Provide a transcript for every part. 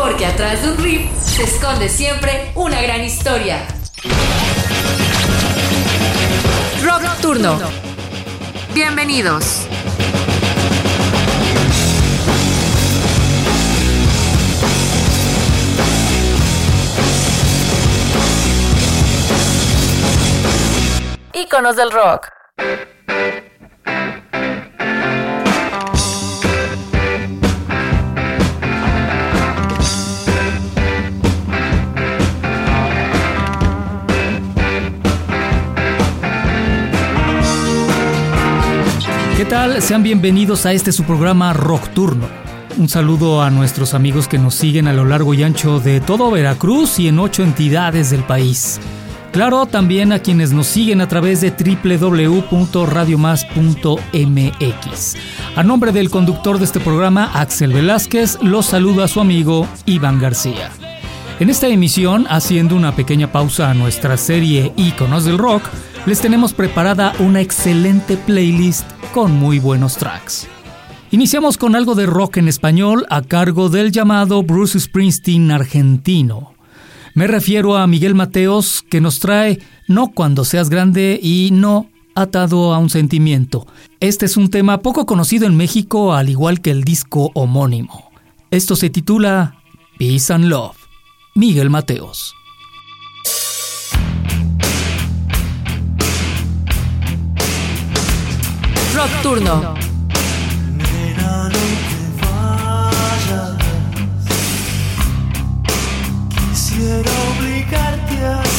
Porque atrás de un riff se esconde siempre una gran historia. Rock, Turno. Bienvenidos. íconos del rock. Tal? Sean bienvenidos a este su programa Rock Turno. Un saludo a nuestros amigos que nos siguen a lo largo y ancho de todo Veracruz y en ocho entidades del país. Claro, también a quienes nos siguen a través de www.radiomás.mx. A nombre del conductor de este programa, Axel Velázquez, los saluda a su amigo Iván García. En esta emisión, haciendo una pequeña pausa a nuestra serie Iconos del Rock, les tenemos preparada una excelente playlist con muy buenos tracks. Iniciamos con algo de rock en español a cargo del llamado Bruce Springsteen argentino. Me refiero a Miguel Mateos que nos trae No cuando seas grande y no atado a un sentimiento. Este es un tema poco conocido en México al igual que el disco homónimo. Esto se titula Peace and Love. Miguel Mateos. Rock Turno. Quiero obligarte a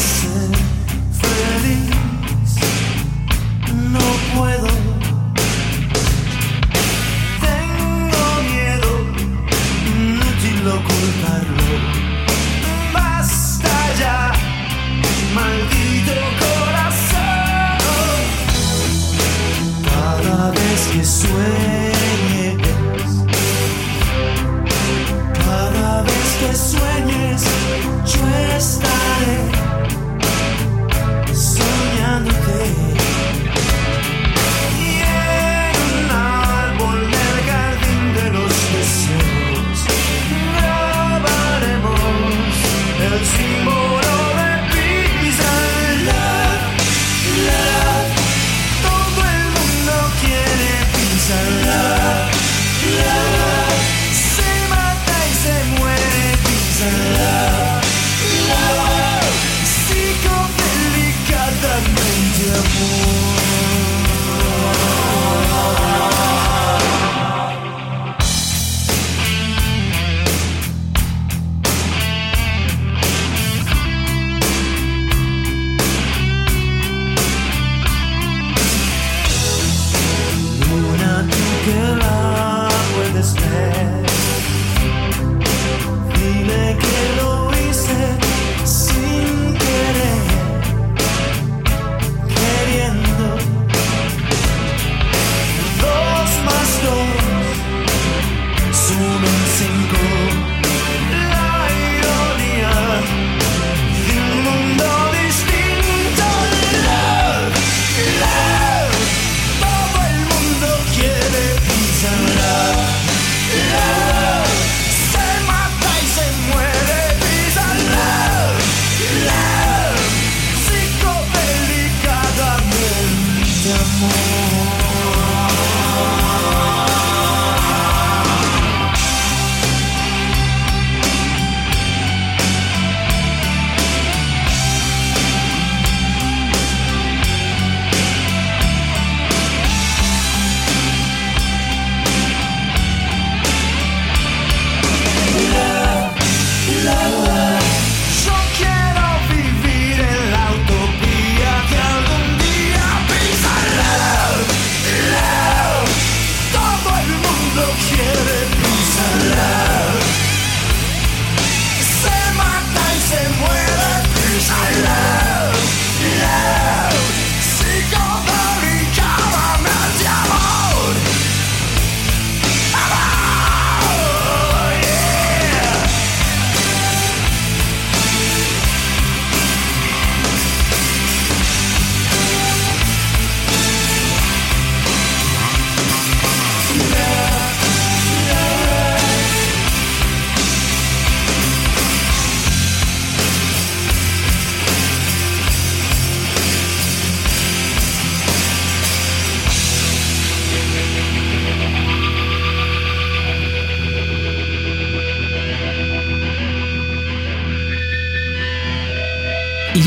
el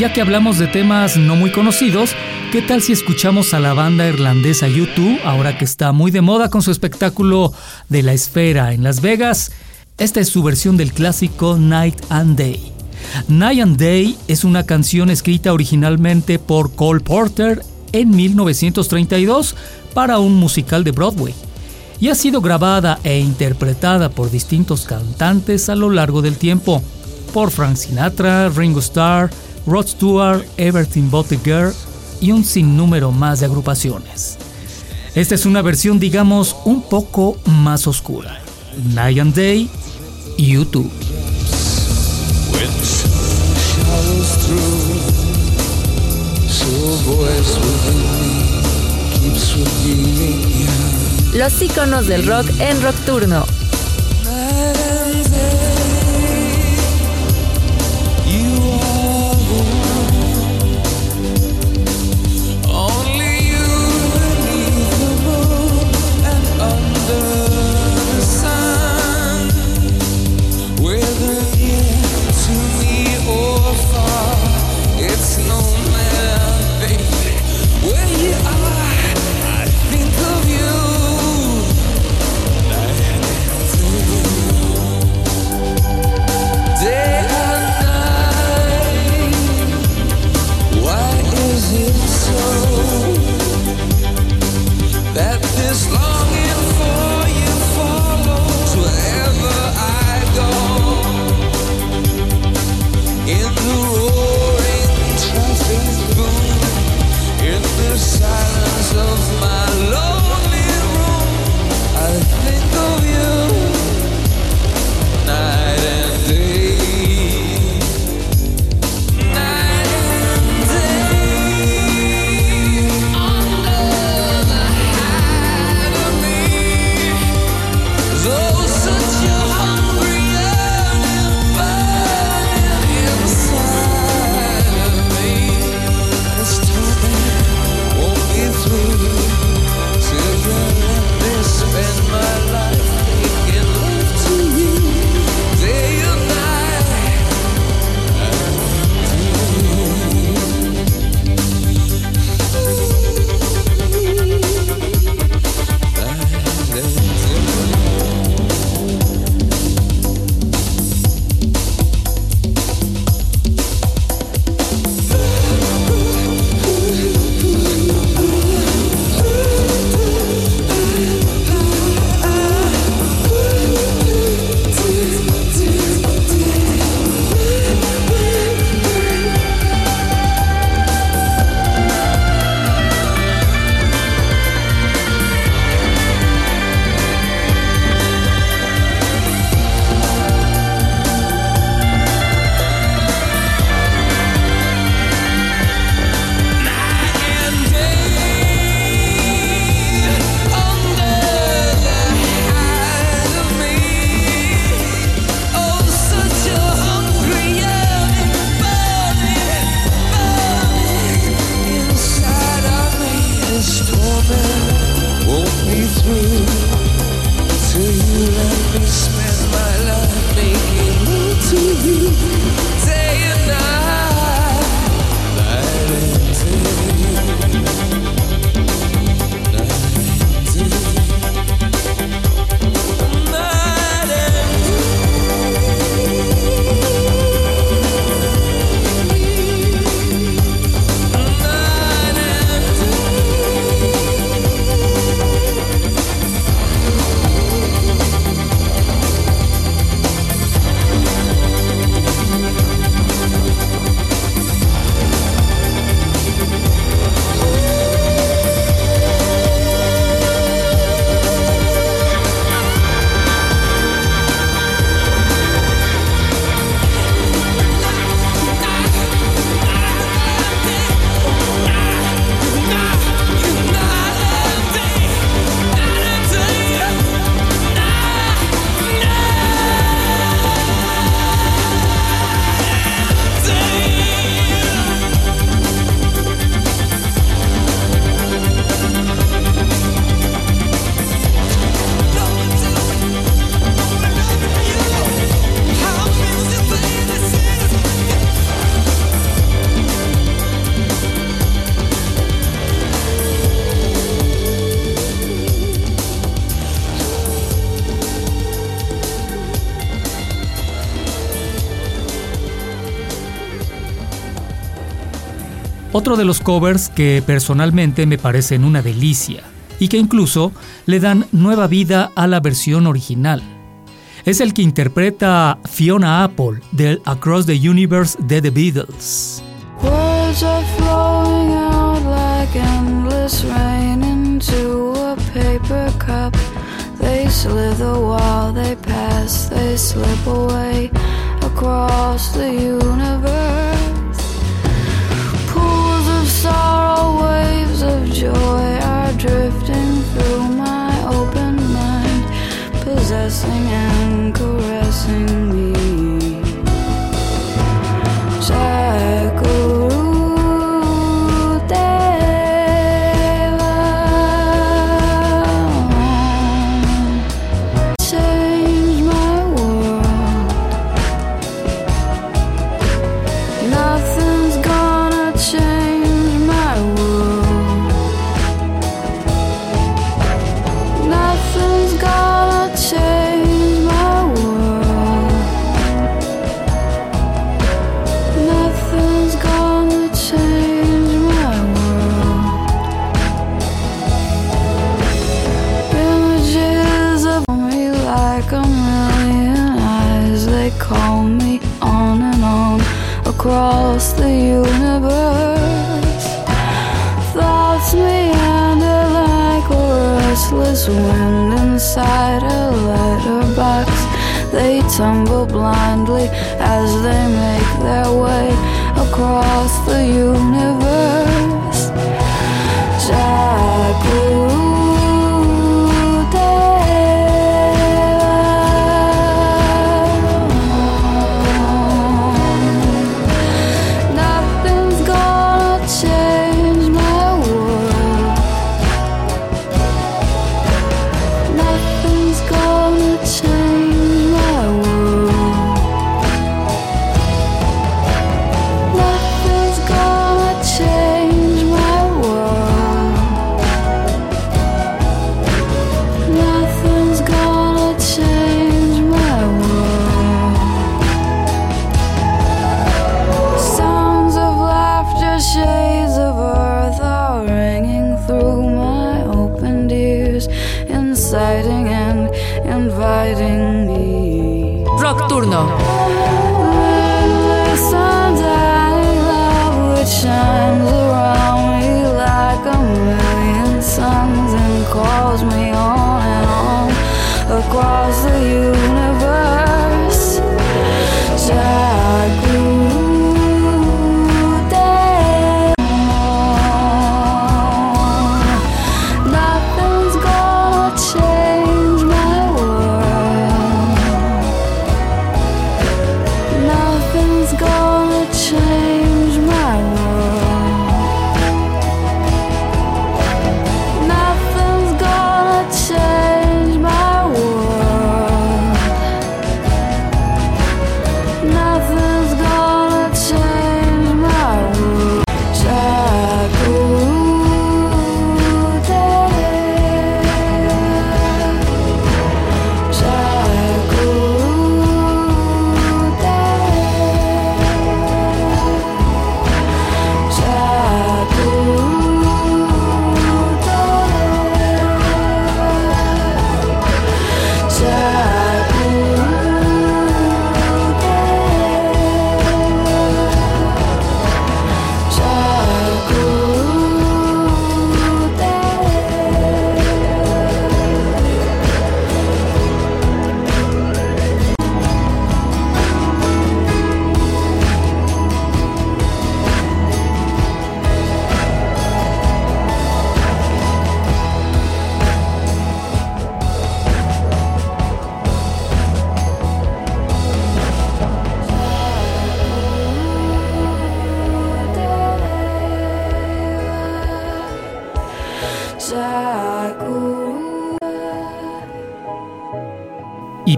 ya que hablamos de temas no muy conocidos, ¿qué tal si escuchamos a la banda irlandesa U2, ahora que está muy de moda con su espectáculo de la esfera en Las Vegas? Esta es su versión del clásico Night and Day. Night and Day es una canción escrita originalmente por Cole Porter en 1932 para un musical de Broadway y ha sido grabada e interpretada por distintos cantantes a lo largo del tiempo, por Frank Sinatra, Ringo Starr, Rod Stewart, Everton Buttigieg y un sinnúmero más de agrupaciones. Esta es una versión, digamos, un poco más oscura. Night and Day, YouTube. Los iconos del rock en Rockturno. Otro de los covers que personalmente me parecen una delicia y que incluso le dan nueva vida a la versión original. Es el que interpreta Fiona Apple del Across the Universe de The Beatles. They slither while they pass, they slip away across the universe. Sorrow, waves of joy are drifting through my open mind, possessing and caressing me.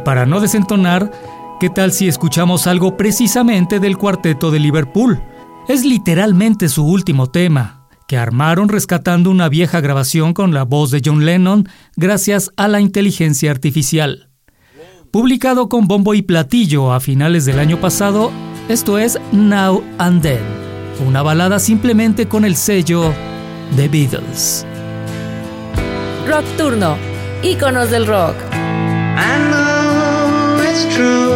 para no desentonar, ¿qué tal si escuchamos algo precisamente del cuarteto de Liverpool? Es literalmente su último tema, que armaron rescatando una vieja grabación con la voz de John Lennon gracias a la inteligencia artificial. Publicado con bombo y platillo a finales del año pasado, esto es Now and Then, una balada simplemente con el sello The Beatles. Rock Turno, íconos del rock. it's true.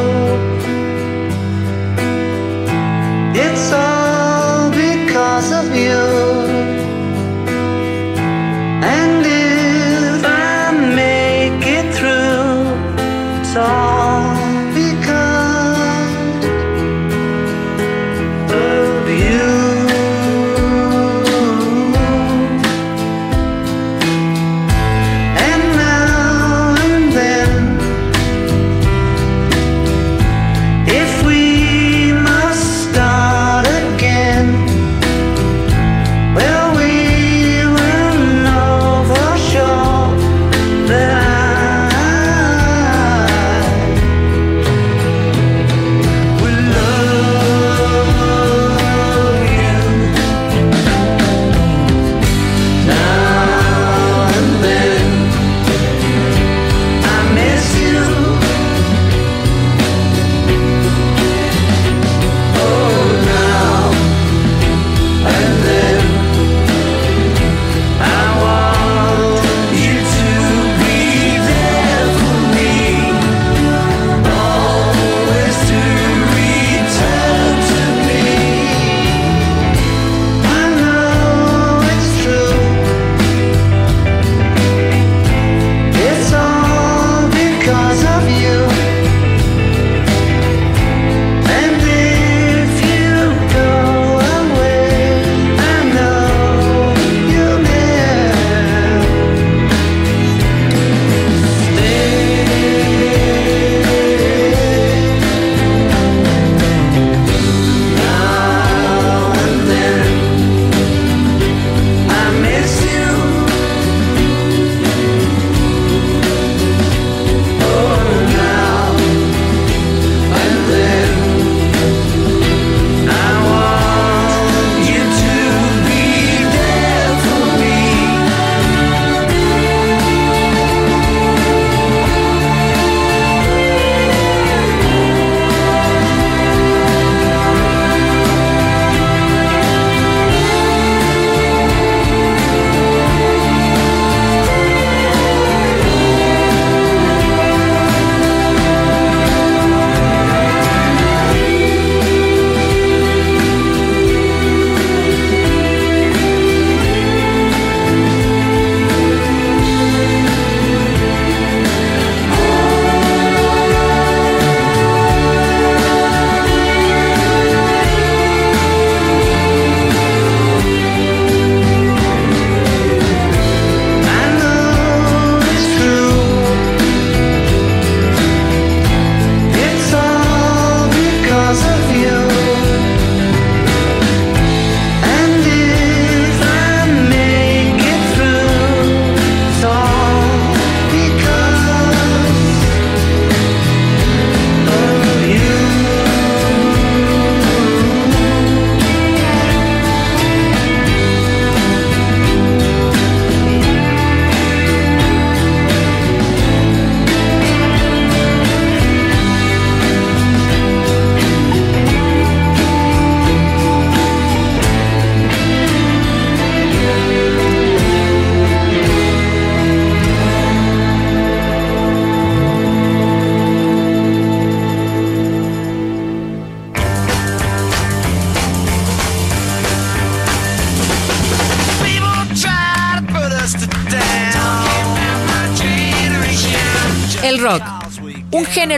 It's all because of you. And if I make it through, it's all.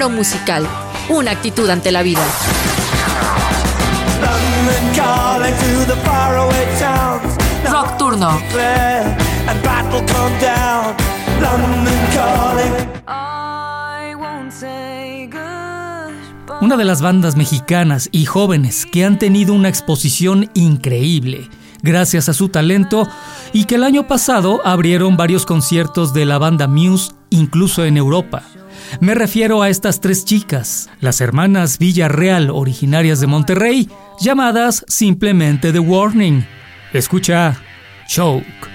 musical, una actitud ante la vida. Rock Turno. Una de las bandas mexicanas y jóvenes que han tenido una exposición increíble gracias a su talento y que el año pasado abrieron varios conciertos de la banda Muse incluso en Europa. Me refiero a estas tres chicas, las hermanas Villarreal originarias de Monterrey, llamadas simplemente The Warning. Escucha, Choke.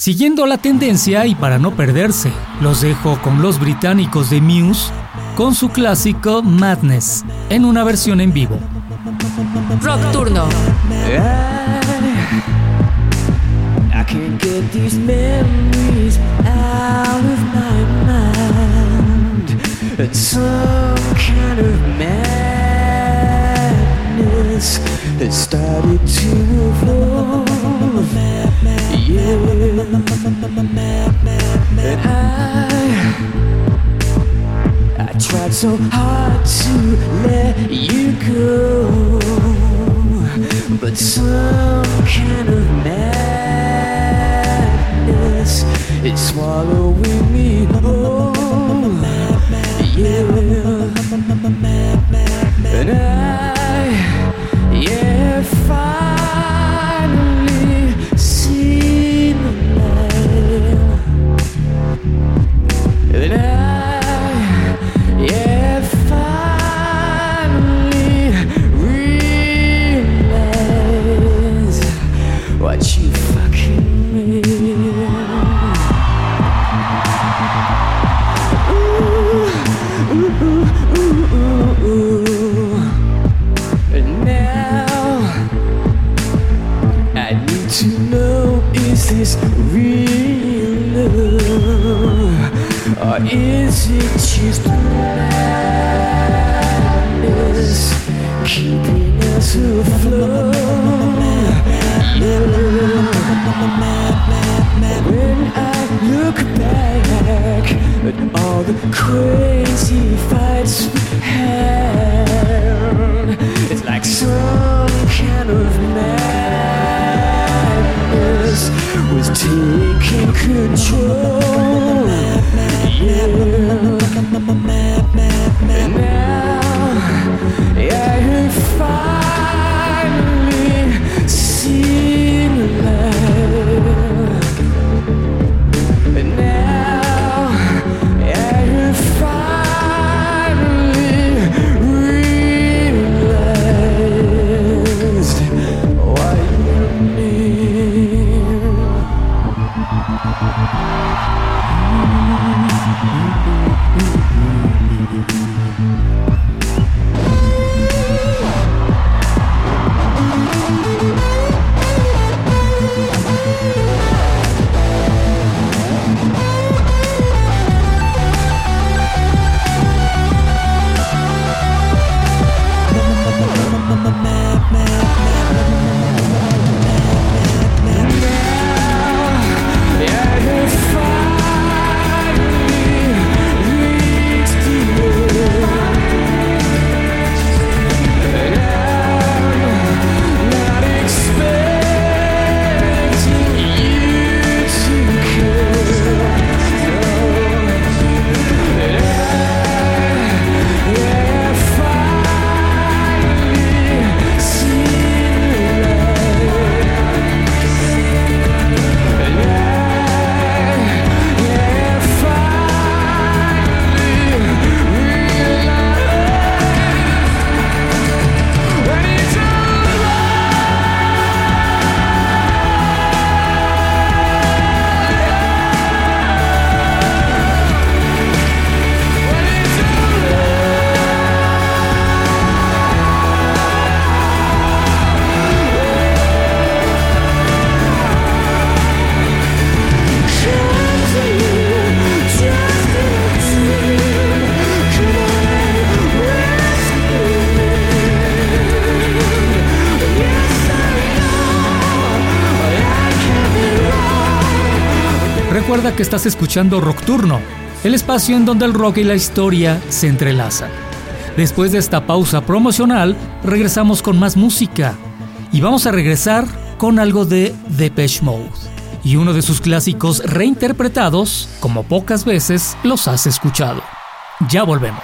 Siguiendo la tendencia y para no perderse, los dejo con los británicos de Muse con su clásico Madness en una versión en vivo. Rock Turno. I can't get these memories out of my mind. It's some kind of madness that started to evolve. And I, I tried so hard to let you go, but some kind of madness is swallowing me whole. Yeah, and I, estás escuchando Rock Turno, el espacio en donde el rock y la historia se entrelazan. Después de esta pausa promocional, regresamos con más música. Y vamos a regresar con algo de Depeche Mode. Y uno de sus clásicos reinterpretados, como pocas veces los has escuchado. Ya volvemos.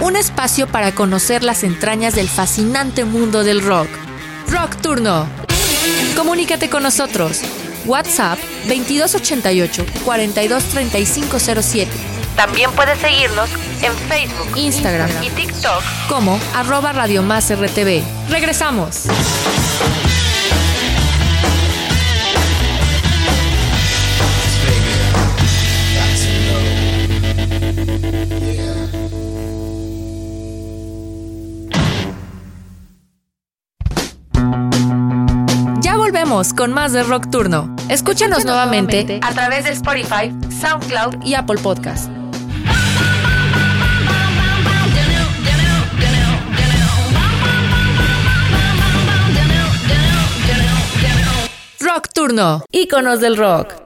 Un espacio para conocer las entrañas del fascinante mundo del rock. Rock Turno. Comunícate con nosotros. WhatsApp 2288 423507. También puedes seguirnos en Facebook, Instagram y TikTok como arroba Radio Más RTV. Regresamos. con más de Rock Turno. Escúchanos, nuevamente, nuevamente a través de Spotify, SoundCloud y Apple Podcast. Rock Turno, íconos del rock.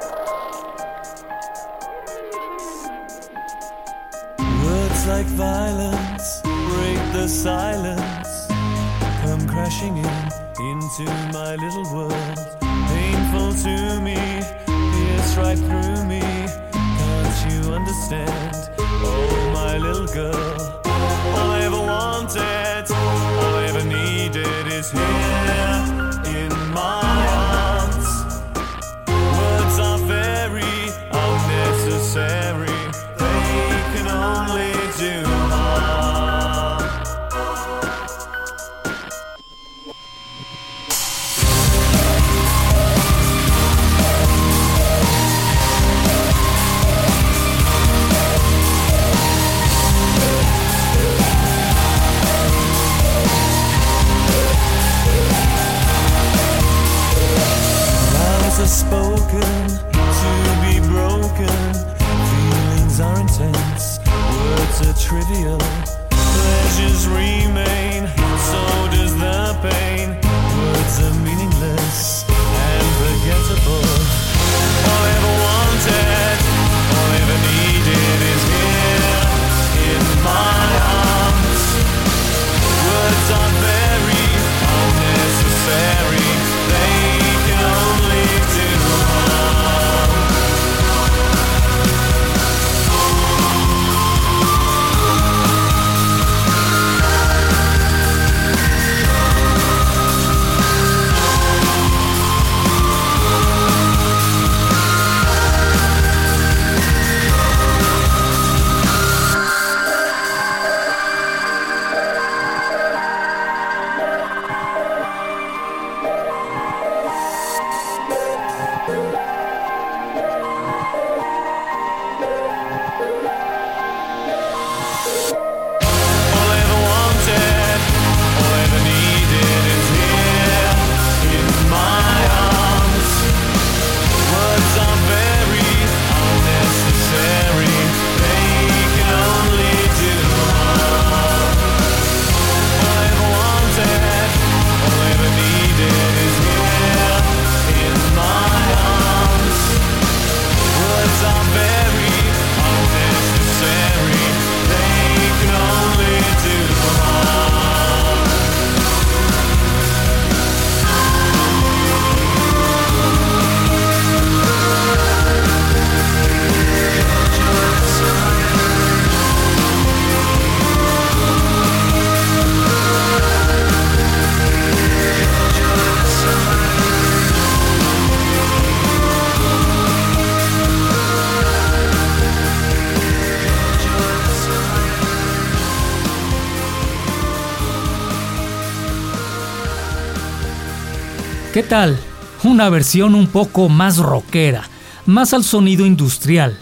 ¿Qué tal? Una versión un poco más rockera, más al sonido industrial.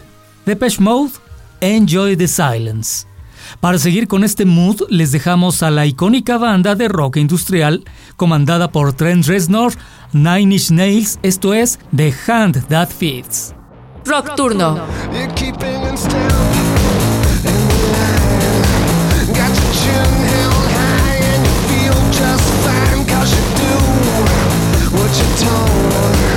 Depeche Mode, Enjoy the Silence. Para seguir con este mood, les dejamos a la icónica banda de rock industrial comandada por Trent Reznor, Nine Inch Nails, esto es The Hand That Feeds. Rock, turno. such a tone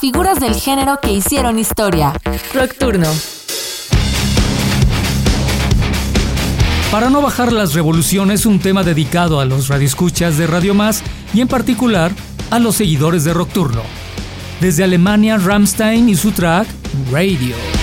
figuras del género que hicieron historia. Nocturno. Para no bajar las revoluciones, un tema dedicado a los radioescuchas de Radio Más y en particular a los seguidores de Rockturno. Desde Alemania, Rammstein y su track Radio.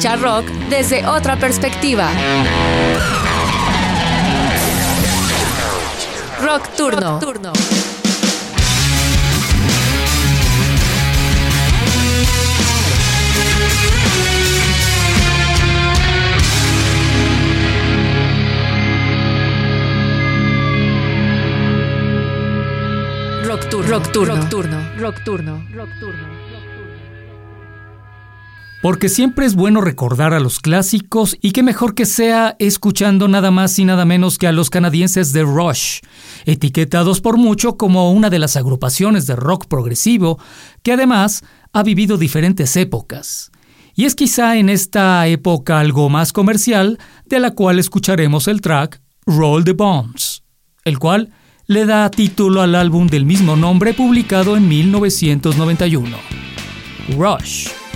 escucha rock desde otra perspectiva. Rock Turno. Rock turno. Rock Turno. Rock Turno. Rock Turno. Rock Turno. Rock turno. Porque siempre es bueno recordar a los clásicos y qué mejor que sea escuchando nada más y nada menos que a los canadienses de Rush, etiquetados por mucho como una de las agrupaciones de rock progresivo que además ha vivido diferentes épocas. Y es quizá en esta época algo más comercial de la cual escucharemos el track Roll the Bombs, el cual le da título al álbum del mismo nombre publicado en 1991. Rush.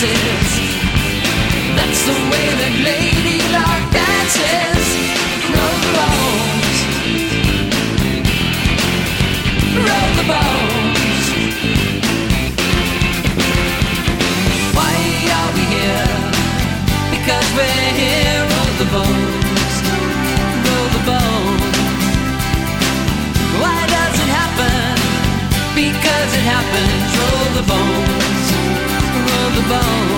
dances. That's the way that Lady Luck dances. Roll the bones. Roll the bones. Why are we here? Because we're here. Roll the bones. Roll the bones. Why does it happen? Because it happens. Roll the bones move on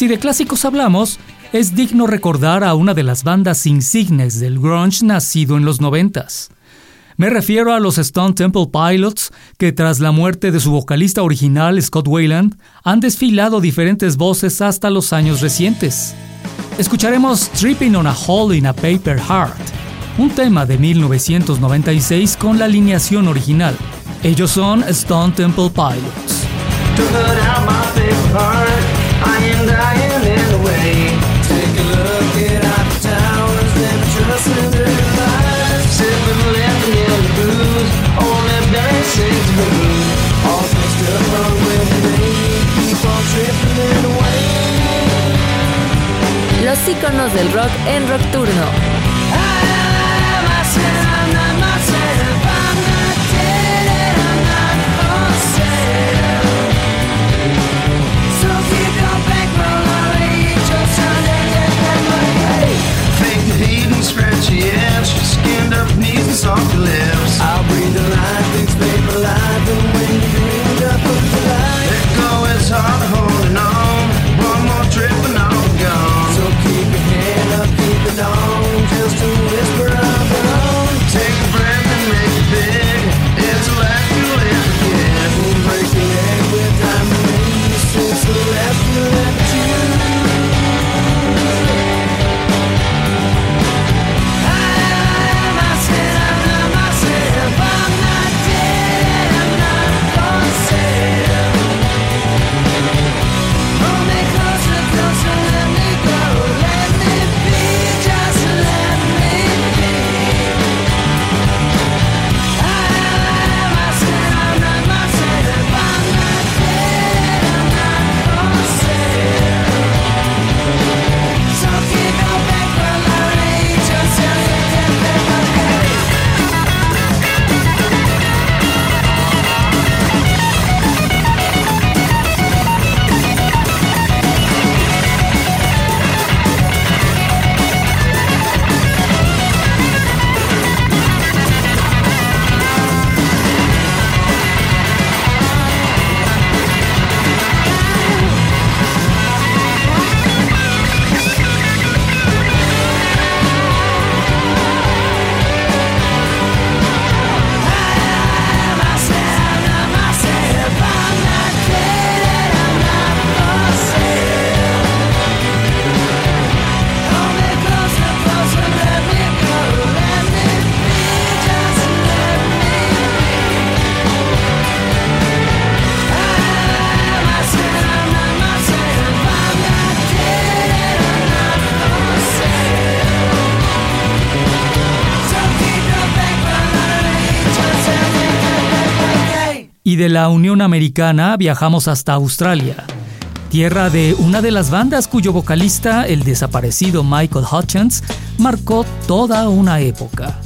si de clásicos hablamos, es digno recordar a una de las bandas insignes del grunge nacido en los noventas. Me refiero a los Stone Temple Pilots, que tras la muerte de su vocalista original Scott Wayland, han desfilado diferentes voces hasta los años recientes. Escucharemos Tripping on a Hole in a Paper Heart, un tema de 1996 con la alineación original. Ellos son Stone Temple Pilots. Los íconos del rock en Rockturno. stretchy and skinned up knees and soft lips. I'll breathe the light, things paper alive, and when you end up alive, let go is hard, de la Unión Americana viajamos hasta Australia, tierra de una de las bandas cuyo vocalista, el desaparecido Michael Hutchins, marcó toda una época.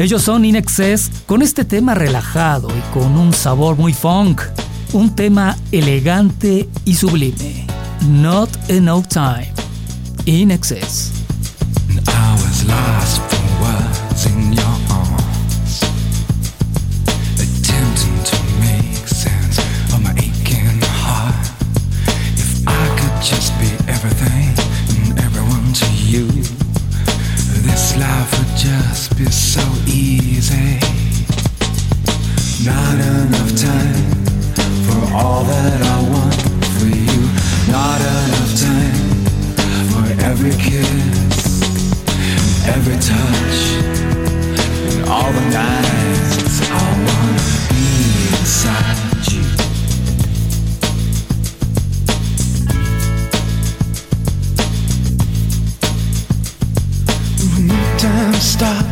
Ellos son In Excess con este tema relajado y con un sabor muy funk, un tema elegante y sublime. Not Enough Time. In Excess. All that I want for you. Not enough time for every kiss, every touch, and all the nights I wanna be inside you. Midtime stop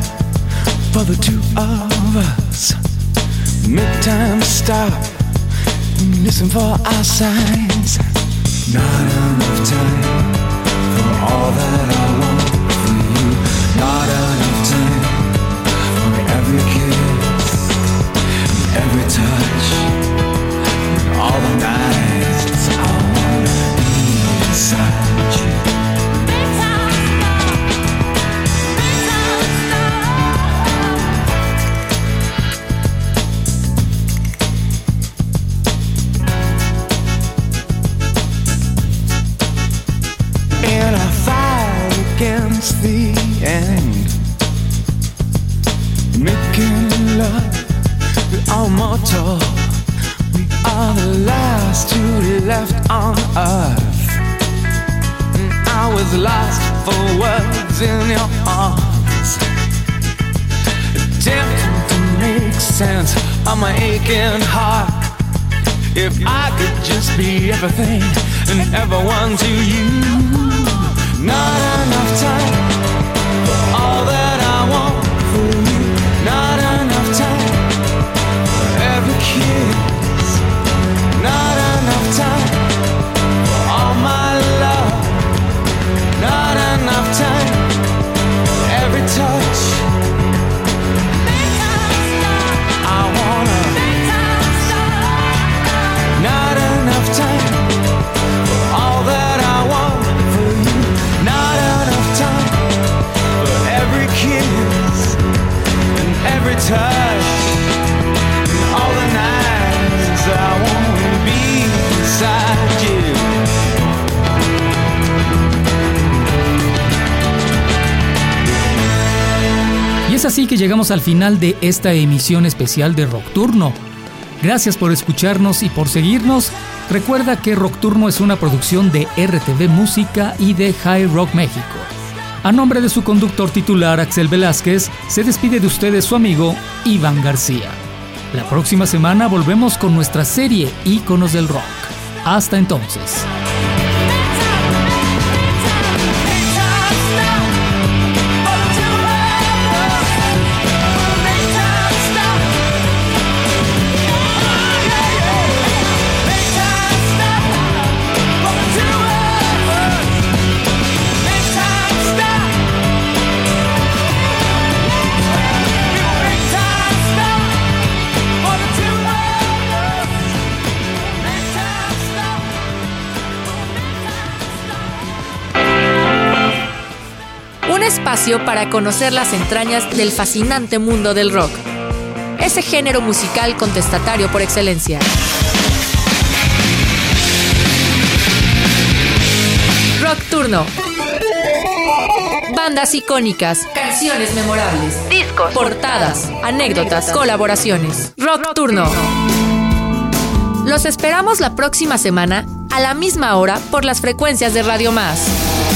for the two of us. Midtime stop. Listen for our signs. Not enough time for all that I want for you. Not enough time for every kiss, every touch, all the nights everything and everyone to you. Llegamos al final de esta emisión especial de Rockturno. Gracias por escucharnos y por seguirnos. Recuerda que Rockturno es una producción de RTV Música y de High Rock México. A nombre de su conductor titular Axel Velázquez, se despide de ustedes su amigo Iván García. La próxima semana volvemos con nuestra serie Íconos del Rock. Hasta entonces. Espacio para conocer las entrañas del fascinante mundo del rock. Ese género musical contestatario por excelencia. Rock Turno. Bandas icónicas, canciones memorables, discos, portadas, anécdotas, colaboraciones. Rock Turno. Los esperamos la próxima semana a la misma hora por las frecuencias de Radio Más.